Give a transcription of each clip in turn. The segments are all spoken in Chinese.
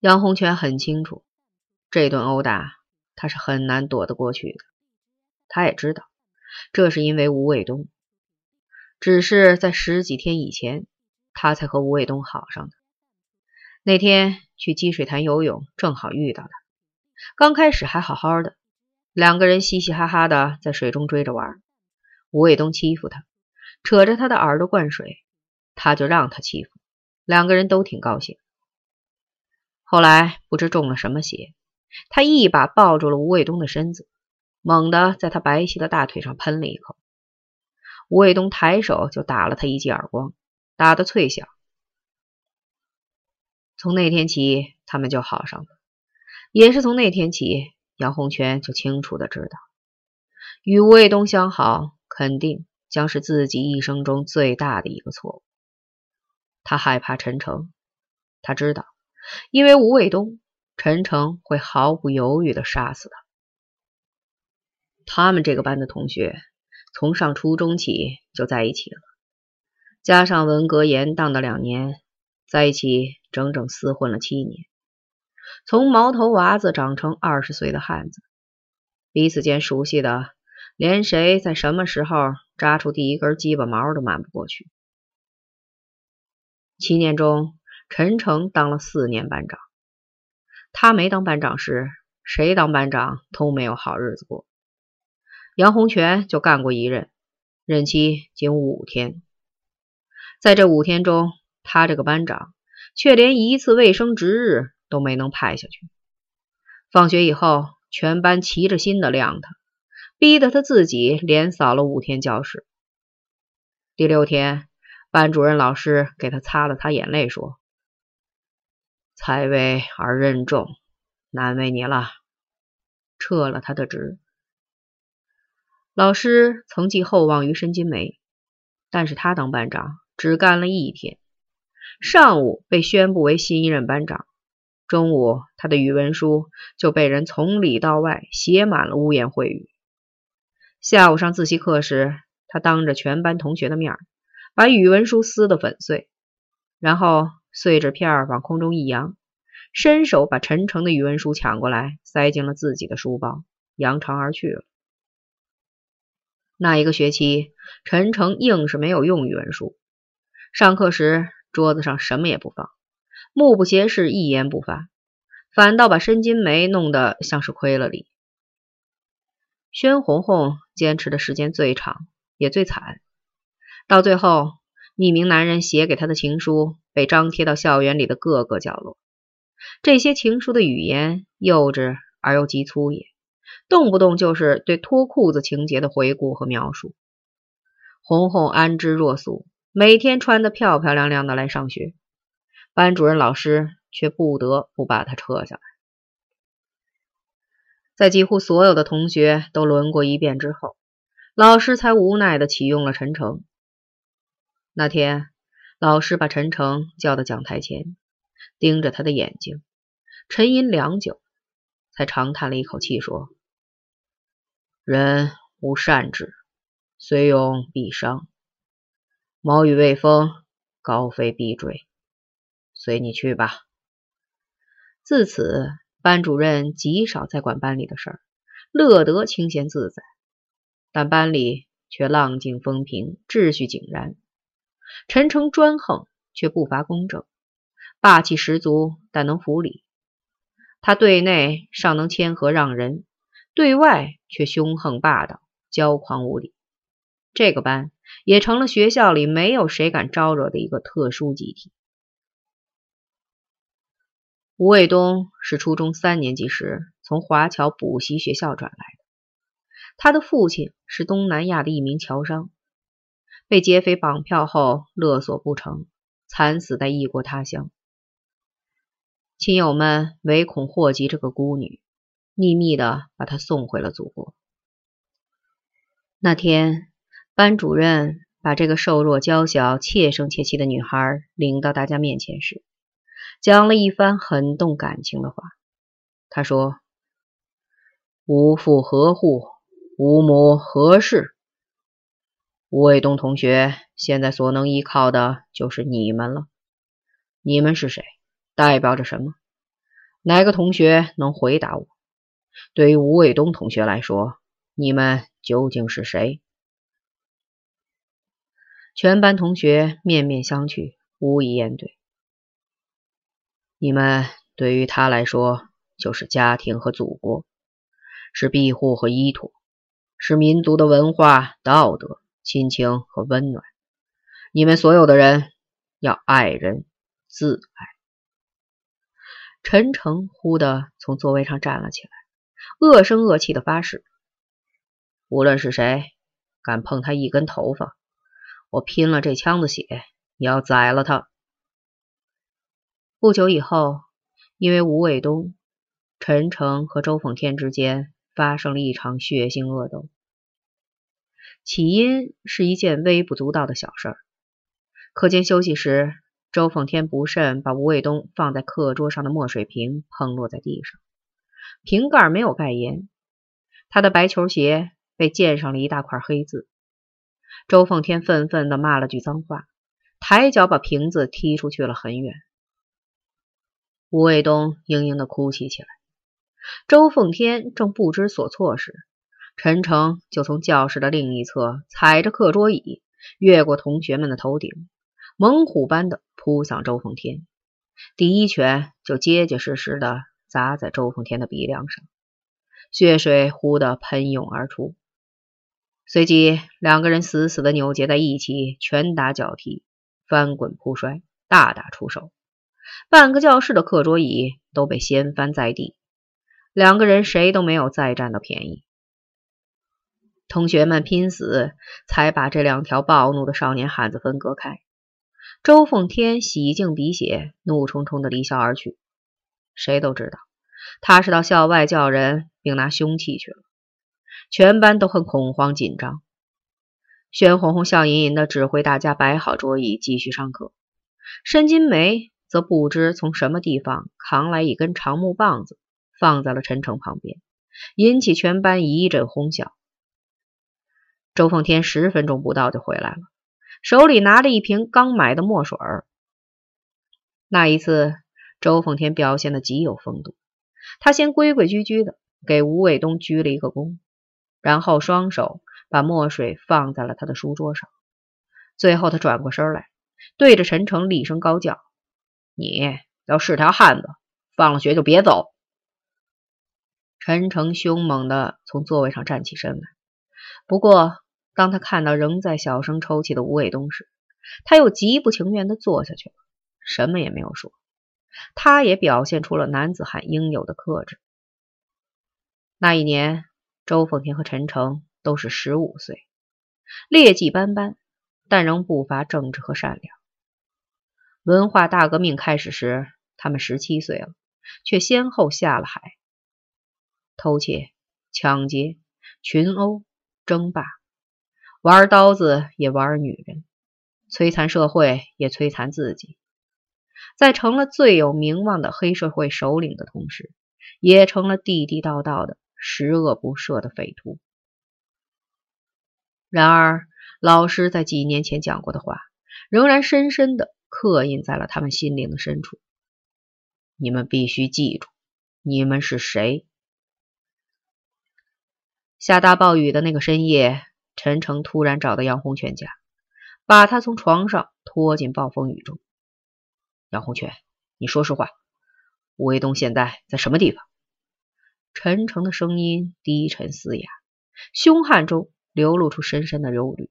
杨洪全很清楚，这顿殴打他是很难躲得过去的。他也知道，这是因为吴卫东。只是在十几天以前，他才和吴卫东好上的。那天去积水潭游泳，正好遇到他。刚开始还好好的，两个人嘻嘻哈哈的在水中追着玩。吴卫东欺负他，扯着他的耳朵灌水，他就让他欺负。两个人都挺高兴。后来不知中了什么邪，他一把抱住了吴卫东的身子，猛地在他白皙的大腿上喷了一口。吴卫东抬手就打了他一记耳光，打得脆响。从那天起，他们就好上了。也是从那天起，杨洪全就清楚的知道，与吴卫东相好，肯定将是自己一生中最大的一个错误。他害怕陈诚，他知道，因为吴卫东，陈诚会毫不犹豫的杀死他。他们这个班的同学。从上初中起就在一起了，加上文革延宕的两年，在一起整整厮混了七年。从毛头娃子长成二十岁的汉子，彼此间熟悉的，连谁在什么时候扎出第一根鸡巴毛都瞒不过去。七年中，陈诚当了四年班长，他没当班长时，谁当班长都没有好日子过。杨洪全就干过一任，任期仅五天。在这五天中，他这个班长却连一次卫生值日都没能派下去。放学以后，全班齐着心的晾他，逼得他自己连扫了五天教室。第六天，班主任老师给他擦了擦眼泪，说：“才为而任重，难为你了。”撤了他的职。老师曾寄厚望于申金梅，但是他当班长只干了一天。上午被宣布为新一任班长，中午他的语文书就被人从里到外写满了污言秽语。下午上自习课时，他当着全班同学的面把语文书撕得粉碎，然后碎纸片往空中一扬，伸手把陈诚的语文书抢过来，塞进了自己的书包，扬长而去了。那一个学期，陈诚硬是没有用语文书。上课时，桌子上什么也不放，目不斜视，一言不发，反倒把申金梅弄得像是亏了礼。宣红红坚持的时间最长，也最惨。到最后，匿名男人写给她的情书被张贴到校园里的各个角落。这些情书的语言幼稚而又极粗野。动不动就是对脱裤子情节的回顾和描述。红红安之若素，每天穿得漂漂亮亮的来上学，班主任老师却不得不把她撤下来。在几乎所有的同学都轮过一遍之后，老师才无奈的启用了陈诚。那天，老师把陈诚叫到讲台前，盯着他的眼睛，沉吟良久，才长叹了一口气说。人无善志，虽勇必伤。毛羽未丰，高飞必坠。随你去吧。自此，班主任极少再管班里的事儿，乐得清闲自在。但班里却浪静风平，秩序井然。陈诚专横，却不乏公正，霸气十足，但能服理。他对内尚能谦和让人。对外却凶横霸道、骄狂无礼，这个班也成了学校里没有谁敢招惹的一个特殊集体。吴卫东是初中三年级时从华侨补习学校转来的，他的父亲是东南亚的一名侨商，被劫匪绑票后勒索不成，惨死在异国他乡。亲友们唯恐祸及这个孤女。秘密的把她送回了祖国。那天，班主任把这个瘦弱娇小、怯声怯气的女孩领到大家面前时，讲了一番很动感情的话。他说：“无父何户，无母何氏。吴卫东同学现在所能依靠的就是你们了。你们是谁？代表着什么？哪个同学能回答我？对于吴卫东同学来说，你们究竟是谁？全班同学面面相觑，无以言对。你们对于他来说，就是家庭和祖国，是庇护和依托，是民族的文化、道德、亲情和温暖。你们所有的人要爱人，自爱。陈诚忽地从座位上站了起来，恶声恶气的发誓：无论是谁敢碰他一根头发，我拼了这枪的血也要宰了他。不久以后，因为吴卫东、陈诚和周凤天之间发生了一场血腥恶斗。起因是一件微不足道的小事儿。课间休息时，周凤天不慎把吴卫东放在课桌上的墨水瓶碰落在地上，瓶盖没有盖严，他的白球鞋被溅上了一大块黑字。周凤天愤愤地骂了句脏话，抬脚把瓶子踢出去了很远。吴卫东嘤嘤地哭泣起来。周凤天正不知所措时，陈诚就从教室的另一侧踩着课桌椅，越过同学们的头顶，猛虎般的扑向周凤天，第一拳就结结实实的砸在周凤天的鼻梁上，血水呼地喷涌而出。随即，两个人死死的扭结在一起，拳打脚踢，翻滚扑摔，大打出手。半个教室的课桌椅都被掀翻在地，两个人谁都没有再占到便宜。同学们拼死才把这两条暴怒的少年汉子分割开。周凤天洗净鼻血，怒冲冲的离校而去。谁都知道他是到校外叫人，并拿凶器去了。全班都很恐慌紧张。宣红红笑吟吟的指挥大家摆好桌椅，继续上课。申金梅。则不知从什么地方扛来一根长木棒子，放在了陈诚旁边，引起全班一阵哄笑。周凤天十分钟不到就回来了，手里拿着一瓶刚买的墨水儿。那一次，周凤天表现的极有风度。他先规规矩矩的给吴卫东鞠了一个躬，然后双手把墨水放在了他的书桌上，最后他转过身来，对着陈诚厉声高叫。你要是条汉子，放了学就别走。陈诚凶猛的从座位上站起身来，不过当他看到仍在小声抽泣的吴卫东时，他又极不情愿的坐下去了，什么也没有说。他也表现出了男子汉应有的克制。那一年，周凤天和陈诚都是十五岁，劣迹斑斑，但仍不乏正直和善良。文化大革命开始时，他们十七岁了，却先后下了海，偷窃、抢劫、群殴、争霸，玩刀子也玩女人，摧残社会也摧残自己，在成了最有名望的黑社会首领的同时，也成了地地道道的十恶不赦的匪徒。然而，老师在几年前讲过的话，仍然深深的。刻印在了他们心灵的深处。你们必须记住，你们是谁。下大暴雨的那个深夜，陈诚突然找到杨洪全家，把他从床上拖进暴风雨中。杨洪全，你说实话，吴卫东现在在什么地方？陈诚的声音低沉嘶哑，凶悍中流露出深深的忧虑。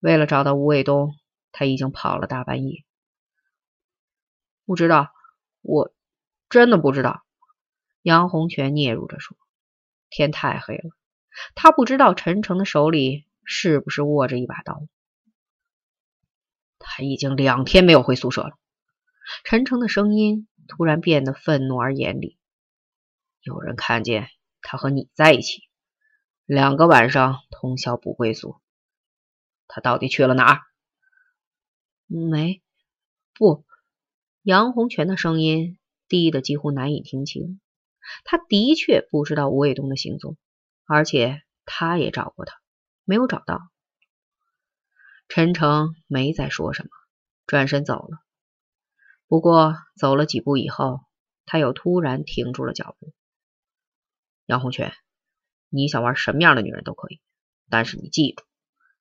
为了找到吴卫东。他已经跑了大半夜，不知道，我真的不知道。杨洪全嗫嚅着说：“天太黑了，他不知道陈诚的手里是不是握着一把刀。他已经两天没有回宿舍了。”陈诚的声音突然变得愤怒而严厉：“有人看见他和你在一起，两个晚上通宵不归宿，他到底去了哪儿？”没，不，杨洪全的声音低得几乎难以听清。他的确不知道吴卫东的行踪，而且他也找过他，没有找到。陈诚没再说什么，转身走了。不过走了几步以后，他又突然停住了脚步。杨洪全，你想玩什么样的女人都可以，但是你记住，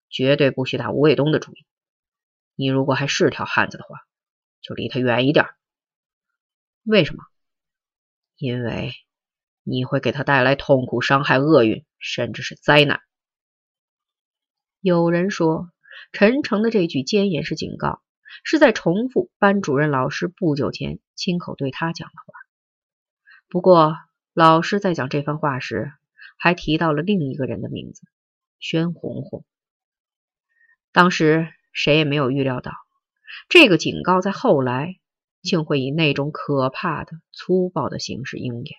绝对不许打吴卫东的主意。你如果还是条汉子的话，就离他远一点。为什么？因为你会给他带来痛苦、伤害、厄运，甚至是灾难。有人说，陈诚的这句尖言是警告，是在重复班主任老师不久前亲口对他讲的话。不过，老师在讲这番话时，还提到了另一个人的名字——宣红红。当时谁也没有预料到，这个警告在后来。竟会以那种可怕的、粗暴的形式应验。